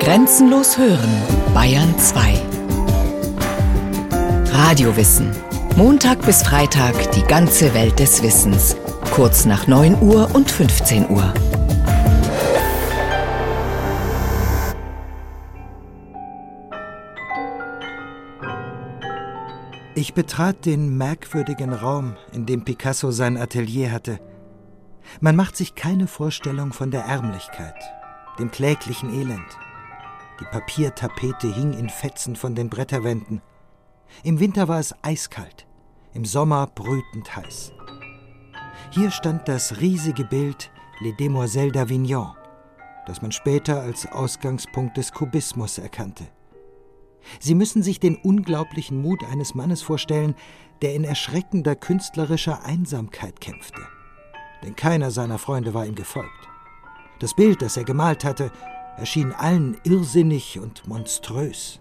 Grenzenlos hören, Bayern 2. Radiowissen. Montag bis Freitag die ganze Welt des Wissens. Kurz nach 9 Uhr und 15 Uhr. Ich betrat den merkwürdigen Raum, in dem Picasso sein Atelier hatte. Man macht sich keine Vorstellung von der Ärmlichkeit, dem kläglichen Elend. Die Papiertapete hing in Fetzen von den Bretterwänden. Im Winter war es eiskalt, im Sommer brütend heiß. Hier stand das riesige Bild Les Demoiselles d'Avignon, das man später als Ausgangspunkt des Kubismus erkannte. Sie müssen sich den unglaublichen Mut eines Mannes vorstellen, der in erschreckender künstlerischer Einsamkeit kämpfte. Denn keiner seiner Freunde war ihm gefolgt. Das Bild, das er gemalt hatte, erschien allen irrsinnig und monströs.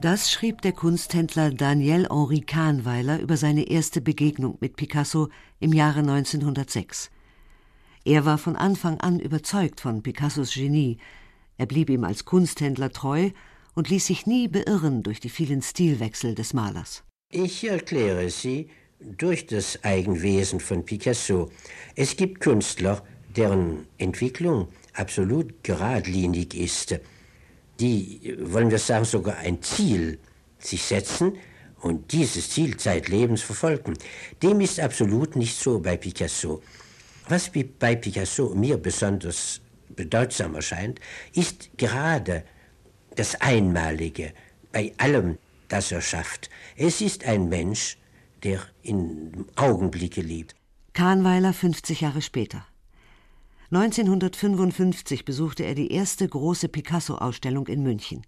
Das schrieb der Kunsthändler Daniel Henri Kahnweiler über seine erste Begegnung mit Picasso im Jahre 1906. Er war von Anfang an überzeugt von Picassos Genie. Er blieb ihm als Kunsthändler treu und ließ sich nie beirren durch die vielen Stilwechsel des Malers. Ich erkläre sie durch das Eigenwesen von Picasso. Es gibt Künstler, deren Entwicklung absolut geradlinig ist. Die, wollen wir sagen, sogar ein Ziel sich setzen und dieses Ziel zeitlebens verfolgen. Dem ist absolut nicht so bei Picasso. Was bei Picasso mir besonders bedeutsam erscheint, ist gerade das Einmalige bei allem, das er schafft. Es ist ein Mensch, der in Augenblicke lebt. Kahnweiler 50 Jahre später. 1955 besuchte er die erste große Picasso-Ausstellung in München.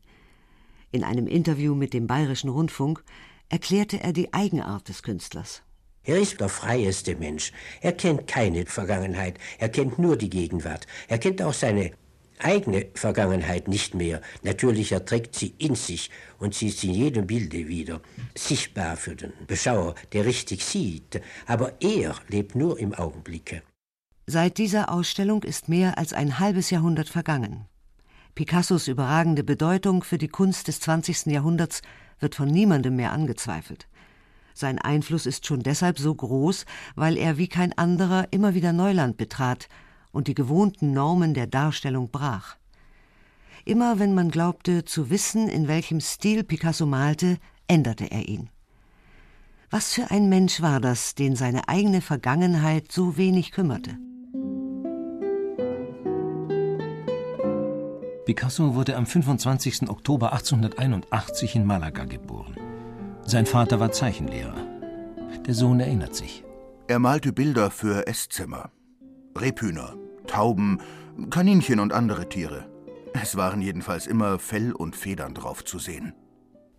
In einem Interview mit dem Bayerischen Rundfunk erklärte er die Eigenart des Künstlers. Er ist der freieste Mensch. Er kennt keine Vergangenheit. Er kennt nur die Gegenwart. Er kennt auch seine eigene Vergangenheit nicht mehr. Natürlich erträgt sie in sich und sie ist in jedem Bilde wieder sichtbar für den Beschauer, der richtig sieht. Aber er lebt nur im Augenblicke. Seit dieser Ausstellung ist mehr als ein halbes Jahrhundert vergangen. Picassos überragende Bedeutung für die Kunst des 20. Jahrhunderts wird von niemandem mehr angezweifelt. Sein Einfluss ist schon deshalb so groß, weil er wie kein anderer immer wieder Neuland betrat und die gewohnten Normen der Darstellung brach. Immer wenn man glaubte zu wissen, in welchem Stil Picasso malte, änderte er ihn. Was für ein Mensch war das, den seine eigene Vergangenheit so wenig kümmerte? Picasso wurde am 25. Oktober 1881 in Malaga geboren. Sein Vater war Zeichenlehrer. Der Sohn erinnert sich. Er malte Bilder für Esszimmer. Rebhühner, Tauben, Kaninchen und andere Tiere. Es waren jedenfalls immer Fell und Federn drauf zu sehen.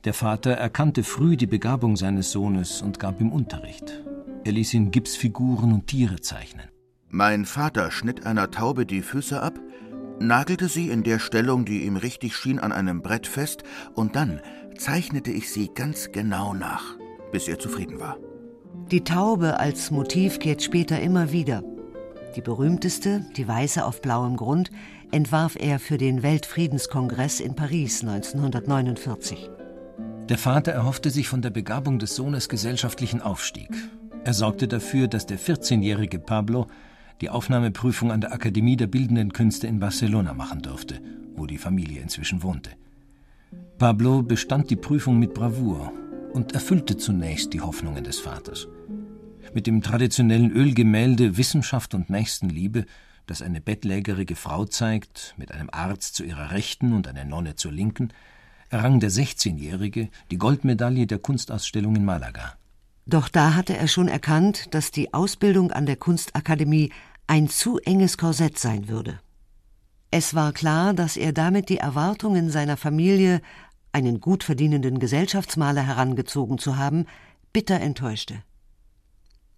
Der Vater erkannte früh die Begabung seines Sohnes und gab ihm Unterricht. Er ließ ihn Gipsfiguren und Tiere zeichnen. Mein Vater schnitt einer Taube die Füße ab, nagelte sie in der Stellung, die ihm richtig schien, an einem Brett fest, und dann zeichnete ich sie ganz genau nach, bis er zufrieden war. Die Taube als Motiv kehrt später immer wieder, die berühmteste, die weiße auf blauem Grund, entwarf er für den Weltfriedenskongress in Paris 1949. Der Vater erhoffte sich von der Begabung des Sohnes gesellschaftlichen Aufstieg. Er sorgte dafür, dass der 14-jährige Pablo die Aufnahmeprüfung an der Akademie der Bildenden Künste in Barcelona machen durfte, wo die Familie inzwischen wohnte. Pablo bestand die Prüfung mit Bravour und erfüllte zunächst die Hoffnungen des Vaters mit dem traditionellen Ölgemälde Wissenschaft und Nächstenliebe, das eine bettlägerige Frau zeigt, mit einem Arzt zu ihrer Rechten und einer Nonne zur Linken, errang der 16-Jährige die Goldmedaille der Kunstausstellung in Malaga. Doch da hatte er schon erkannt, dass die Ausbildung an der Kunstakademie ein zu enges Korsett sein würde. Es war klar, dass er damit die Erwartungen seiner Familie, einen gut verdienenden Gesellschaftsmaler herangezogen zu haben, bitter enttäuschte.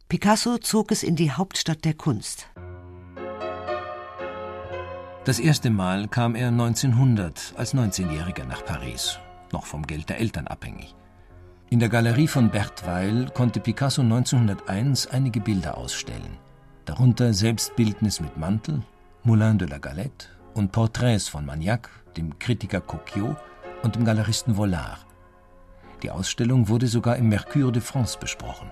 Picasso zog es in die Hauptstadt der Kunst. Das erste Mal kam er 1900 als 19-Jähriger nach Paris, noch vom Geld der Eltern abhängig. In der Galerie von Bert Weil konnte Picasso 1901 einige Bilder ausstellen, darunter Selbstbildnis mit Mantel, Moulin de la Galette und Porträts von Magnac, dem Kritiker Coquillot und dem Galeristen Vollard. Die Ausstellung wurde sogar im Mercure de France besprochen.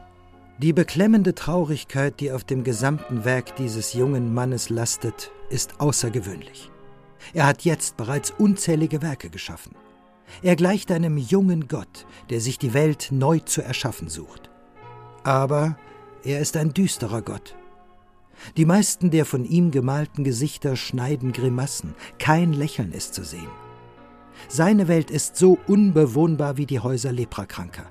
Die beklemmende Traurigkeit, die auf dem gesamten Werk dieses jungen Mannes lastet, ist außergewöhnlich. Er hat jetzt bereits unzählige Werke geschaffen. Er gleicht einem jungen Gott, der sich die Welt neu zu erschaffen sucht. Aber er ist ein düsterer Gott. Die meisten der von ihm gemalten Gesichter schneiden Grimassen, kein Lächeln ist zu sehen. Seine Welt ist so unbewohnbar wie die Häuser Leprakranker.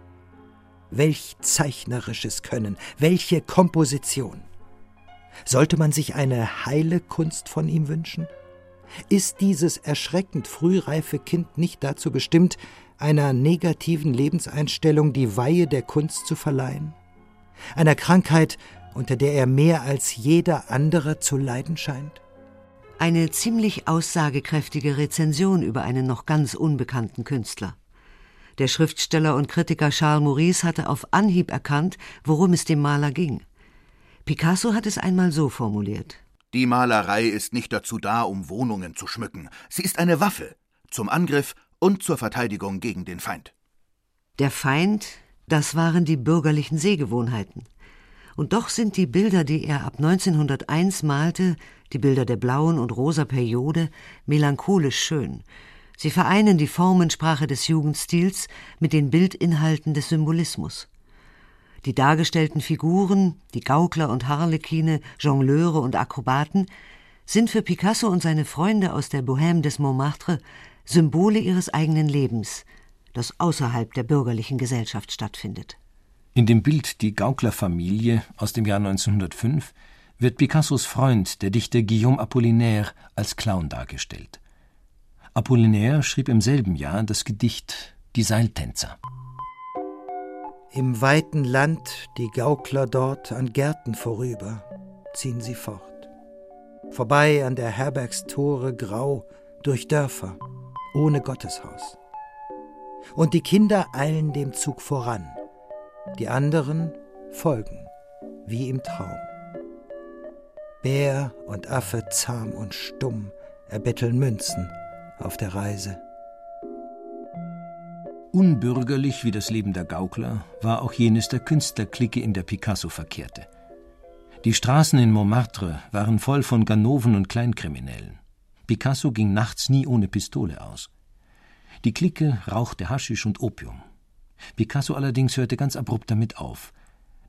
Welch zeichnerisches Können, welche Komposition. Sollte man sich eine heile Kunst von ihm wünschen? Ist dieses erschreckend frühreife Kind nicht dazu bestimmt, einer negativen Lebenseinstellung die Weihe der Kunst zu verleihen? Einer Krankheit, unter der er mehr als jeder andere zu leiden scheint? Eine ziemlich aussagekräftige Rezension über einen noch ganz unbekannten Künstler. Der Schriftsteller und Kritiker Charles Maurice hatte auf Anhieb erkannt, worum es dem Maler ging. Picasso hat es einmal so formuliert. Die Malerei ist nicht dazu da, um Wohnungen zu schmücken. Sie ist eine Waffe zum Angriff und zur Verteidigung gegen den Feind. Der Feind, das waren die bürgerlichen Sehgewohnheiten. Und doch sind die Bilder, die er ab 1901 malte, die Bilder der blauen und rosa Periode, melancholisch schön. Sie vereinen die Formensprache des Jugendstils mit den Bildinhalten des Symbolismus. Die dargestellten Figuren, die Gaukler und Harlekine, Jongleure und Akrobaten, sind für Picasso und seine Freunde aus der Bohème des Montmartre Symbole ihres eigenen Lebens, das außerhalb der bürgerlichen Gesellschaft stattfindet. In dem Bild Die Gauklerfamilie aus dem Jahr 1905 wird Picassos Freund, der Dichter Guillaume Apollinaire, als Clown dargestellt. Apollinaire schrieb im selben Jahr das Gedicht Die Seiltänzer. Im weiten Land die Gaukler dort an Gärten vorüber ziehen sie fort. Vorbei an der Herbergstore grau durch Dörfer ohne Gotteshaus. Und die Kinder eilen dem Zug voran die anderen folgen, wie im Traum. Bär und Affe zahm und stumm erbetteln Münzen auf der Reise. Unbürgerlich wie das Leben der Gaukler war auch jenes der Künstlerklicke, in der Picasso verkehrte. Die Straßen in Montmartre waren voll von Ganoven und Kleinkriminellen. Picasso ging nachts nie ohne Pistole aus. Die Clique rauchte Haschisch und Opium. Picasso allerdings hörte ganz abrupt damit auf.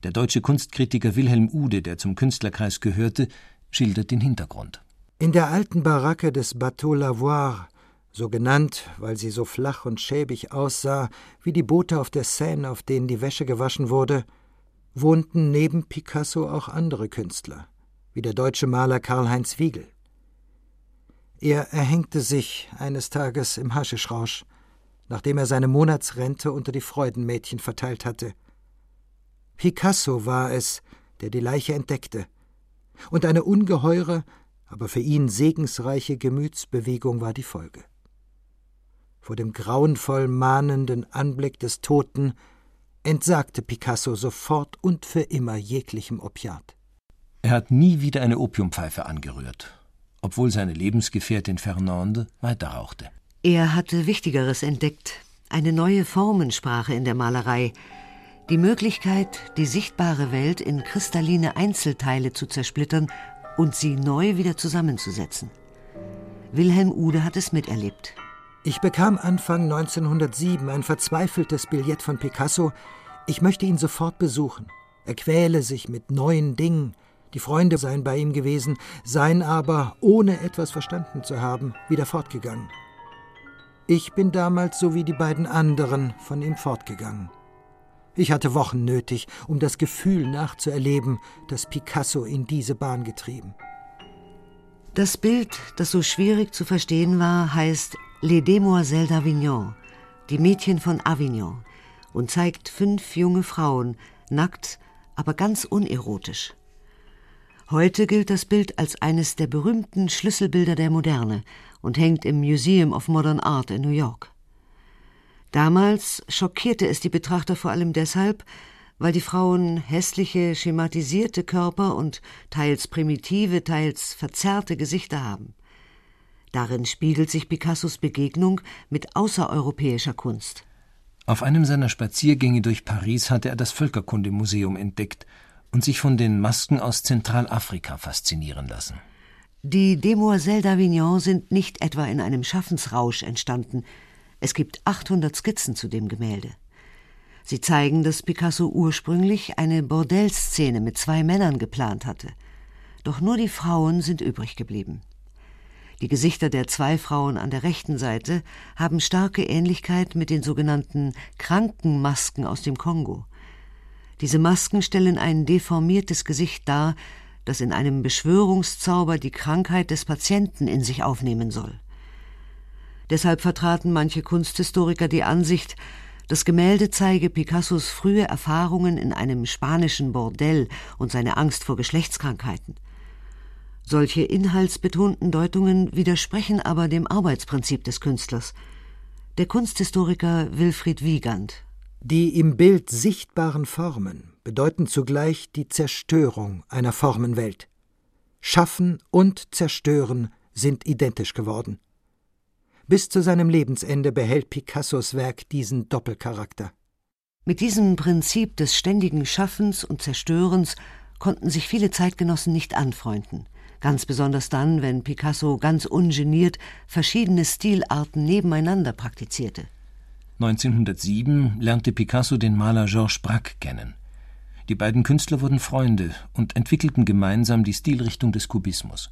Der deutsche Kunstkritiker Wilhelm Ude, der zum Künstlerkreis gehörte, schildert den Hintergrund. In der alten Baracke des Bateau Lavoir, so genannt, weil sie so flach und schäbig aussah, wie die Boote auf der Seine, auf denen die Wäsche gewaschen wurde, wohnten neben Picasso auch andere Künstler, wie der deutsche Maler Karl-Heinz Wiegel. Er erhängte sich eines Tages im Haschischrausch nachdem er seine Monatsrente unter die Freudenmädchen verteilt hatte. Picasso war es, der die Leiche entdeckte, und eine ungeheure, aber für ihn segensreiche Gemütsbewegung war die Folge. Vor dem grauenvoll mahnenden Anblick des Toten entsagte Picasso sofort und für immer jeglichem Opiat. Er hat nie wieder eine Opiumpfeife angerührt, obwohl seine Lebensgefährtin Fernande weiter rauchte. Er hatte Wichtigeres entdeckt, eine neue Formensprache in der Malerei, die Möglichkeit, die sichtbare Welt in kristalline Einzelteile zu zersplittern und sie neu wieder zusammenzusetzen. Wilhelm Ude hat es miterlebt. Ich bekam Anfang 1907 ein verzweifeltes Billett von Picasso. Ich möchte ihn sofort besuchen. Er quäle sich mit neuen Dingen. Die Freunde seien bei ihm gewesen, seien aber, ohne etwas verstanden zu haben, wieder fortgegangen. Ich bin damals so wie die beiden anderen von ihm fortgegangen. Ich hatte Wochen nötig, um das Gefühl nachzuerleben, das Picasso in diese Bahn getrieben. Das Bild, das so schwierig zu verstehen war, heißt Les Demoiselles d'Avignon, die Mädchen von Avignon, und zeigt fünf junge Frauen, nackt, aber ganz unerotisch. Heute gilt das Bild als eines der berühmten Schlüsselbilder der Moderne und hängt im Museum of Modern Art in New York. Damals schockierte es die Betrachter vor allem deshalb, weil die Frauen hässliche, schematisierte Körper und teils primitive, teils verzerrte Gesichter haben. Darin spiegelt sich Picassos Begegnung mit außereuropäischer Kunst. Auf einem seiner Spaziergänge durch Paris hatte er das Völkerkundemuseum entdeckt und sich von den Masken aus Zentralafrika faszinieren lassen. Die Demoiselles d'Avignon sind nicht etwa in einem Schaffensrausch entstanden. Es gibt 800 Skizzen zu dem Gemälde. Sie zeigen, dass Picasso ursprünglich eine Bordellszene mit zwei Männern geplant hatte. Doch nur die Frauen sind übrig geblieben. Die Gesichter der zwei Frauen an der rechten Seite haben starke Ähnlichkeit mit den sogenannten Krankenmasken aus dem Kongo. Diese Masken stellen ein deformiertes Gesicht dar, das in einem Beschwörungszauber die Krankheit des Patienten in sich aufnehmen soll. Deshalb vertraten manche Kunsthistoriker die Ansicht, das Gemälde zeige Picassos frühe Erfahrungen in einem spanischen Bordell und seine Angst vor Geschlechtskrankheiten. Solche inhaltsbetonten Deutungen widersprechen aber dem Arbeitsprinzip des Künstlers. Der Kunsthistoriker Wilfried Wiegand die im Bild sichtbaren Formen bedeuten zugleich die Zerstörung einer Formenwelt. Schaffen und Zerstören sind identisch geworden. Bis zu seinem Lebensende behält Picassos Werk diesen Doppelcharakter. Mit diesem Prinzip des ständigen Schaffens und Zerstörens konnten sich viele Zeitgenossen nicht anfreunden, ganz besonders dann, wenn Picasso ganz ungeniert verschiedene Stilarten nebeneinander praktizierte. 1907 lernte Picasso den Maler Georges Braque kennen. Die beiden Künstler wurden Freunde und entwickelten gemeinsam die Stilrichtung des Kubismus.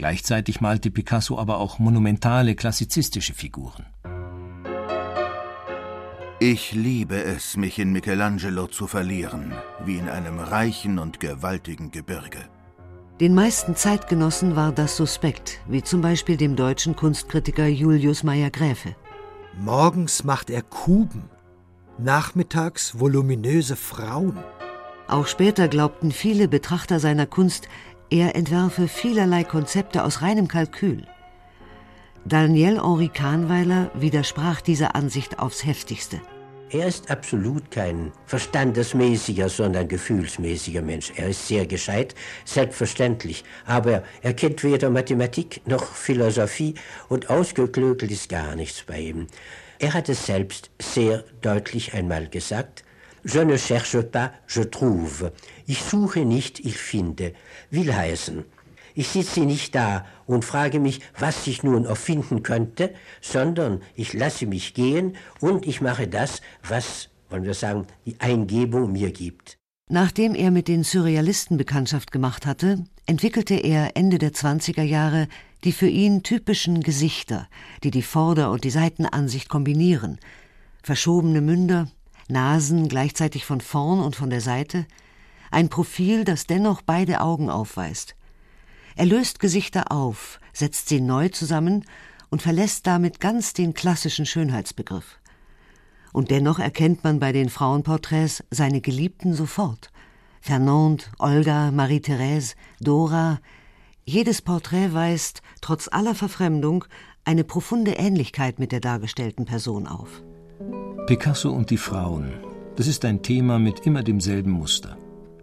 Gleichzeitig malte Picasso aber auch monumentale klassizistische Figuren. Ich liebe es, mich in Michelangelo zu verlieren, wie in einem reichen und gewaltigen Gebirge. Den meisten Zeitgenossen war das suspekt, wie zum Beispiel dem deutschen Kunstkritiker Julius Meyer-Gräfe. Morgens macht er Kuben, nachmittags voluminöse Frauen. Auch später glaubten viele Betrachter seiner Kunst, er entwerfe vielerlei Konzepte aus reinem Kalkül. Daniel Henri Kahnweiler widersprach dieser Ansicht aufs heftigste. Er ist absolut kein verstandesmäßiger, sondern gefühlsmäßiger Mensch. Er ist sehr gescheit, selbstverständlich, aber er kennt weder Mathematik noch Philosophie und ausgeklökelt ist gar nichts bei ihm. Er hat es selbst sehr deutlich einmal gesagt, Je ne cherche pas, je trouve. Ich suche nicht, ich finde. Will heißen, ich sitze nicht da und frage mich, was ich nun erfinden könnte, sondern ich lasse mich gehen und ich mache das, was, wollen wir sagen, die Eingebung mir gibt. Nachdem er mit den Surrealisten Bekanntschaft gemacht hatte, entwickelte er Ende der 20er Jahre die für ihn typischen Gesichter, die die Vorder- und die Seitenansicht kombinieren. Verschobene Münder, Nasen gleichzeitig von vorn und von der Seite, ein Profil, das dennoch beide Augen aufweist. Er löst Gesichter auf, setzt sie neu zusammen und verlässt damit ganz den klassischen Schönheitsbegriff. Und dennoch erkennt man bei den Frauenporträts seine Geliebten sofort. Fernande, Olga, Marie-Thérèse, Dora. Jedes Porträt weist, trotz aller Verfremdung, eine profunde Ähnlichkeit mit der dargestellten Person auf. Picasso und die Frauen. Das ist ein Thema mit immer demselben Muster.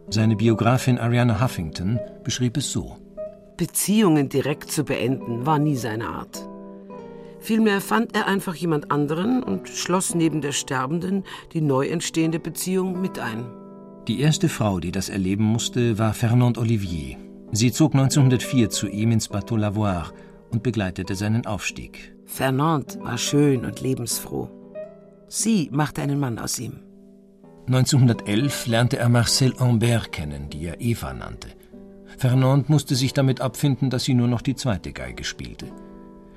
Seine Biografin Ariana Huffington beschrieb es so. Beziehungen direkt zu beenden war nie seine Art. Vielmehr fand er einfach jemand anderen und schloss neben der Sterbenden die neu entstehende Beziehung mit ein. Die erste Frau, die das erleben musste, war Fernande Olivier. Sie zog 1904 zu ihm ins Bateau Lavoir und begleitete seinen Aufstieg. Fernande war schön und lebensfroh. Sie machte einen Mann aus ihm. 1911 lernte er Marcel Humbert kennen, die er Eva nannte. Fernand musste sich damit abfinden, dass sie nur noch die zweite Geige spielte.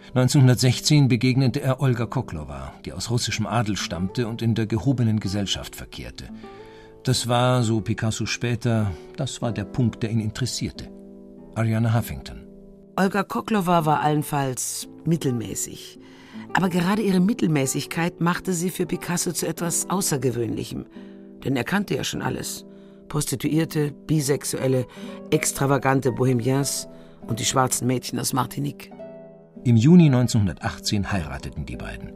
1916 begegnete er Olga Koklova, die aus russischem Adel stammte und in der gehobenen Gesellschaft verkehrte. Das war, so Picasso später, das war der Punkt, der ihn interessierte. Ariana Huffington. Olga Koklova war allenfalls mittelmäßig. Aber gerade ihre Mittelmäßigkeit machte sie für Picasso zu etwas Außergewöhnlichem. Denn er kannte ja schon alles. Prostituierte, Bisexuelle, extravagante Bohemiens und die schwarzen Mädchen aus Martinique. Im Juni 1918 heirateten die beiden.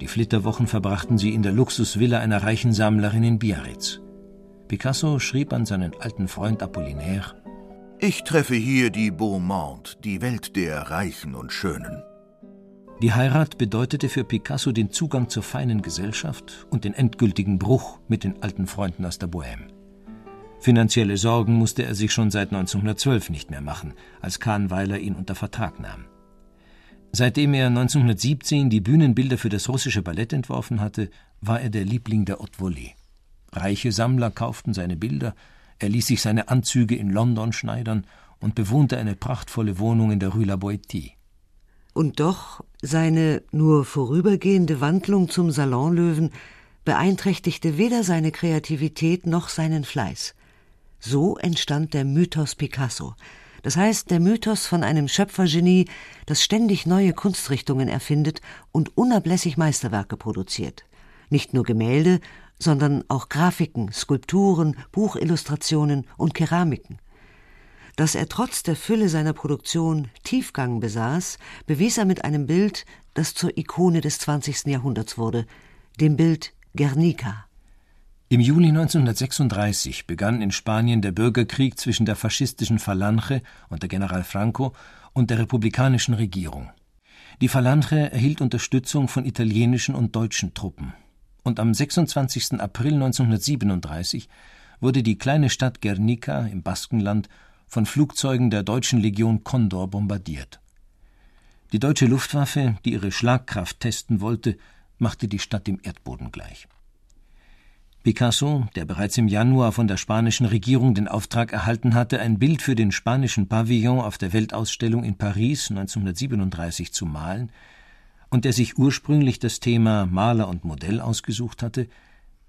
Die Flitterwochen verbrachten sie in der Luxusvilla einer reichen Sammlerin in Biarritz. Picasso schrieb an seinen alten Freund Apollinaire: Ich treffe hier die Beau Monde, die Welt der Reichen und Schönen. Die Heirat bedeutete für Picasso den Zugang zur feinen Gesellschaft und den endgültigen Bruch mit den alten Freunden aus der Bohème. Finanzielle Sorgen musste er sich schon seit 1912 nicht mehr machen, als Kahnweiler ihn unter Vertrag nahm. Seitdem er 1917 die Bühnenbilder für das russische Ballett entworfen hatte, war er der Liebling der Haute Volée. Reiche Sammler kauften seine Bilder, er ließ sich seine Anzüge in London schneidern und bewohnte eine prachtvolle Wohnung in der Rue La Boétie. Und doch seine nur vorübergehende Wandlung zum Salonlöwen beeinträchtigte weder seine Kreativität noch seinen Fleiß. So entstand der Mythos Picasso, das heißt der Mythos von einem Schöpfergenie, das ständig neue Kunstrichtungen erfindet und unablässig Meisterwerke produziert. Nicht nur Gemälde, sondern auch Grafiken, Skulpturen, Buchillustrationen und Keramiken. Dass er trotz der Fülle seiner Produktion Tiefgang besaß, bewies er mit einem Bild, das zur Ikone des 20. Jahrhunderts wurde, dem Bild Guernica. Im Juli 1936 begann in Spanien der Bürgerkrieg zwischen der faschistischen Falange unter General Franco und der republikanischen Regierung. Die Falange erhielt Unterstützung von italienischen und deutschen Truppen. Und am 26. April 1937 wurde die kleine Stadt Guernica im Baskenland von Flugzeugen der deutschen Legion Condor bombardiert. Die deutsche Luftwaffe, die ihre Schlagkraft testen wollte, machte die Stadt dem Erdboden gleich. Picasso, der bereits im Januar von der spanischen Regierung den Auftrag erhalten hatte, ein Bild für den spanischen Pavillon auf der Weltausstellung in Paris 1937 zu malen, und der sich ursprünglich das Thema Maler und Modell ausgesucht hatte,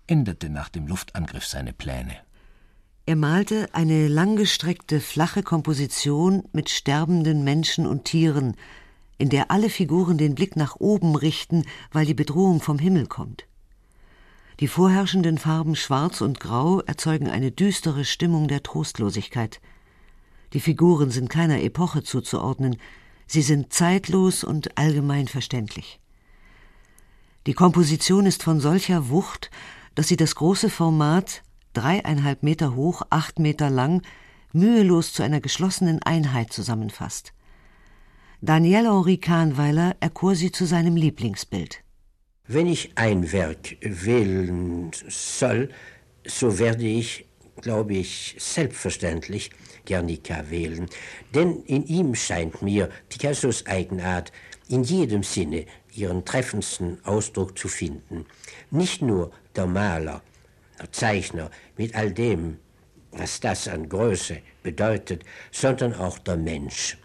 änderte nach dem Luftangriff seine Pläne. Er malte eine langgestreckte, flache Komposition mit sterbenden Menschen und Tieren, in der alle Figuren den Blick nach oben richten, weil die Bedrohung vom Himmel kommt. Die vorherrschenden Farben Schwarz und Grau erzeugen eine düstere Stimmung der Trostlosigkeit. Die Figuren sind keiner Epoche zuzuordnen, sie sind zeitlos und allgemein verständlich. Die Komposition ist von solcher Wucht, dass sie das große Format dreieinhalb Meter hoch, acht Meter lang, mühelos zu einer geschlossenen Einheit zusammenfasst. Daniel Henri Kahnweiler erkor sie zu seinem Lieblingsbild. Wenn ich ein Werk wählen soll, so werde ich, glaube ich, selbstverständlich Guernica wählen, denn in ihm scheint mir Picassos Eigenart in jedem Sinne ihren treffendsten Ausdruck zu finden. Nicht nur der Maler, Zeichner mit all dem, was das an Größe bedeutet, sondern auch der Mensch.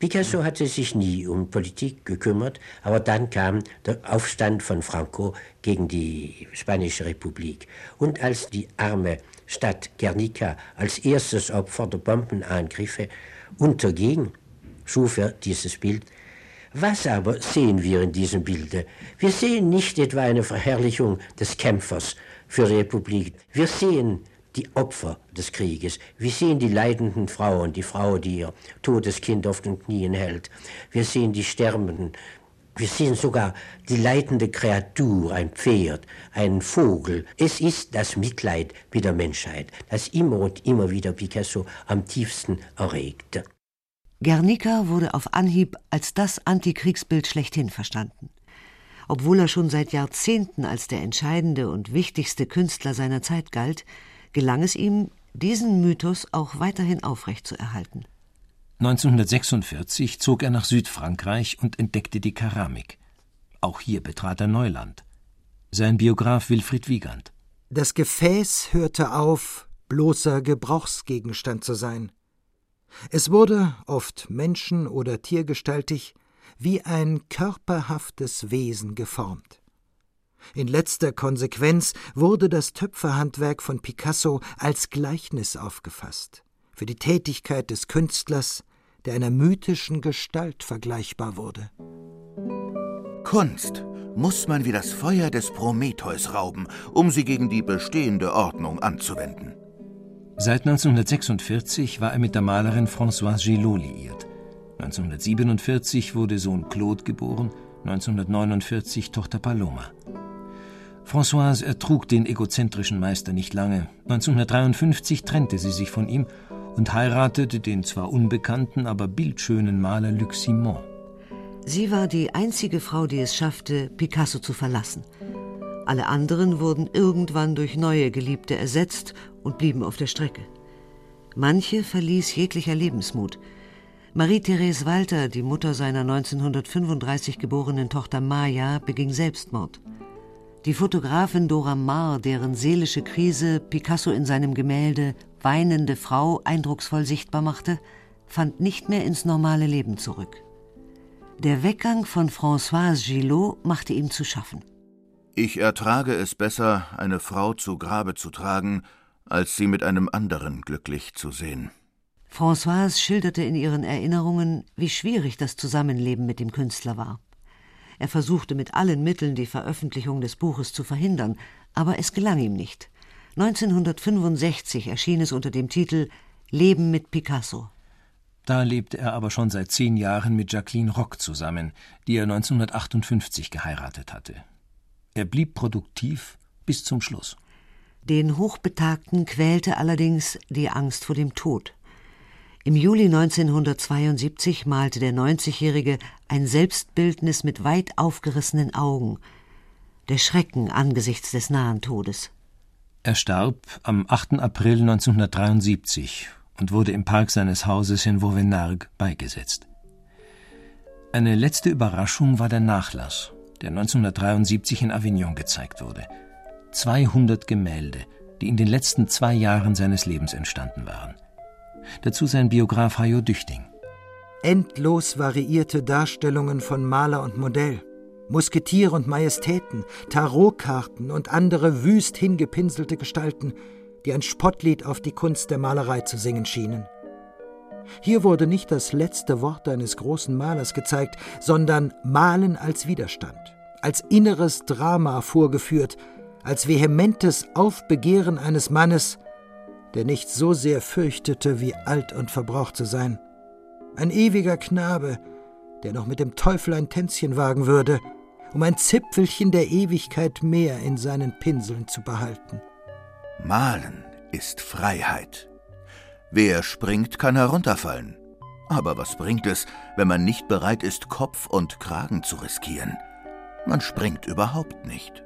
Picasso hatte sich nie um Politik gekümmert, aber dann kam der Aufstand von Franco gegen die Spanische Republik. Und als die arme Stadt Guernica als erstes Opfer der Bombenangriffe unterging, schuf er dieses Bild. Was aber sehen wir in diesem Bilde? Wir sehen nicht etwa eine Verherrlichung des Kämpfers, für Republik. Wir sehen die Opfer des Krieges. Wir sehen die leidenden Frauen, die Frau, die ihr totes Kind auf den Knien hält. Wir sehen die Sterbenden. Wir sehen sogar die leidende Kreatur, ein Pferd, einen Vogel. Es ist das Mitleid mit der Menschheit, das immer und immer wieder Picasso am tiefsten erregte. Guernica wurde auf Anhieb als das Antikriegsbild schlechthin verstanden. Obwohl er schon seit Jahrzehnten als der entscheidende und wichtigste Künstler seiner Zeit galt, gelang es ihm, diesen Mythos auch weiterhin aufrechtzuerhalten. 1946 zog er nach Südfrankreich und entdeckte die Keramik. Auch hier betrat er Neuland. Sein Biograf Wilfried Wiegand. Das Gefäß hörte auf, bloßer Gebrauchsgegenstand zu sein. Es wurde, oft menschen- oder tiergestaltig, wie ein körperhaftes Wesen geformt. In letzter Konsequenz wurde das Töpferhandwerk von Picasso als Gleichnis aufgefasst, für die Tätigkeit des Künstlers, der einer mythischen Gestalt vergleichbar wurde. Kunst muss man wie das Feuer des Prometheus rauben, um sie gegen die bestehende Ordnung anzuwenden. Seit 1946 war er mit der Malerin Françoise Gillot liiert. 1947 wurde Sohn Claude geboren, 1949 Tochter Paloma. Françoise ertrug den egozentrischen Meister nicht lange. 1953 trennte sie sich von ihm und heiratete den zwar unbekannten, aber bildschönen Maler Luc Simon. Sie war die einzige Frau, die es schaffte, Picasso zu verlassen. Alle anderen wurden irgendwann durch neue Geliebte ersetzt und blieben auf der Strecke. Manche verließ jeglicher Lebensmut. Marie-Therese Walter, die Mutter seiner 1935 geborenen Tochter Maya, beging Selbstmord. Die Fotografin Dora Maar, deren seelische Krise Picasso in seinem Gemälde Weinende Frau eindrucksvoll sichtbar machte, fand nicht mehr ins normale Leben zurück. Der Weggang von Françoise Gillot machte ihm zu schaffen. Ich ertrage es besser, eine Frau zu Grabe zu tragen, als sie mit einem anderen glücklich zu sehen. Françoise schilderte in ihren Erinnerungen, wie schwierig das Zusammenleben mit dem Künstler war. Er versuchte mit allen Mitteln die Veröffentlichung des Buches zu verhindern, aber es gelang ihm nicht. 1965 erschien es unter dem Titel Leben mit Picasso. Da lebte er aber schon seit zehn Jahren mit Jacqueline Rock zusammen, die er 1958 geheiratet hatte. Er blieb produktiv bis zum Schluss. Den Hochbetagten quälte allerdings die Angst vor dem Tod. Im Juli 1972 malte der 90-Jährige ein Selbstbildnis mit weit aufgerissenen Augen. Der Schrecken angesichts des nahen Todes. Er starb am 8. April 1973 und wurde im Park seines Hauses in Vauvenargues beigesetzt. Eine letzte Überraschung war der Nachlass, der 1973 in Avignon gezeigt wurde. 200 Gemälde, die in den letzten zwei Jahren seines Lebens entstanden waren. Dazu sein Biograf Hajo Düchting. Endlos variierte Darstellungen von Maler und Modell, Musketier und Majestäten, Tarotkarten und andere wüst hingepinselte Gestalten, die ein Spottlied auf die Kunst der Malerei zu singen schienen. Hier wurde nicht das letzte Wort eines großen Malers gezeigt, sondern Malen als Widerstand, als inneres Drama vorgeführt, als vehementes Aufbegehren eines Mannes, der nicht so sehr fürchtete, wie alt und verbraucht zu sein. Ein ewiger Knabe, der noch mit dem Teufel ein Tänzchen wagen würde, um ein Zipfelchen der Ewigkeit mehr in seinen Pinseln zu behalten. Malen ist Freiheit. Wer springt, kann herunterfallen. Aber was bringt es, wenn man nicht bereit ist, Kopf und Kragen zu riskieren? Man springt überhaupt nicht.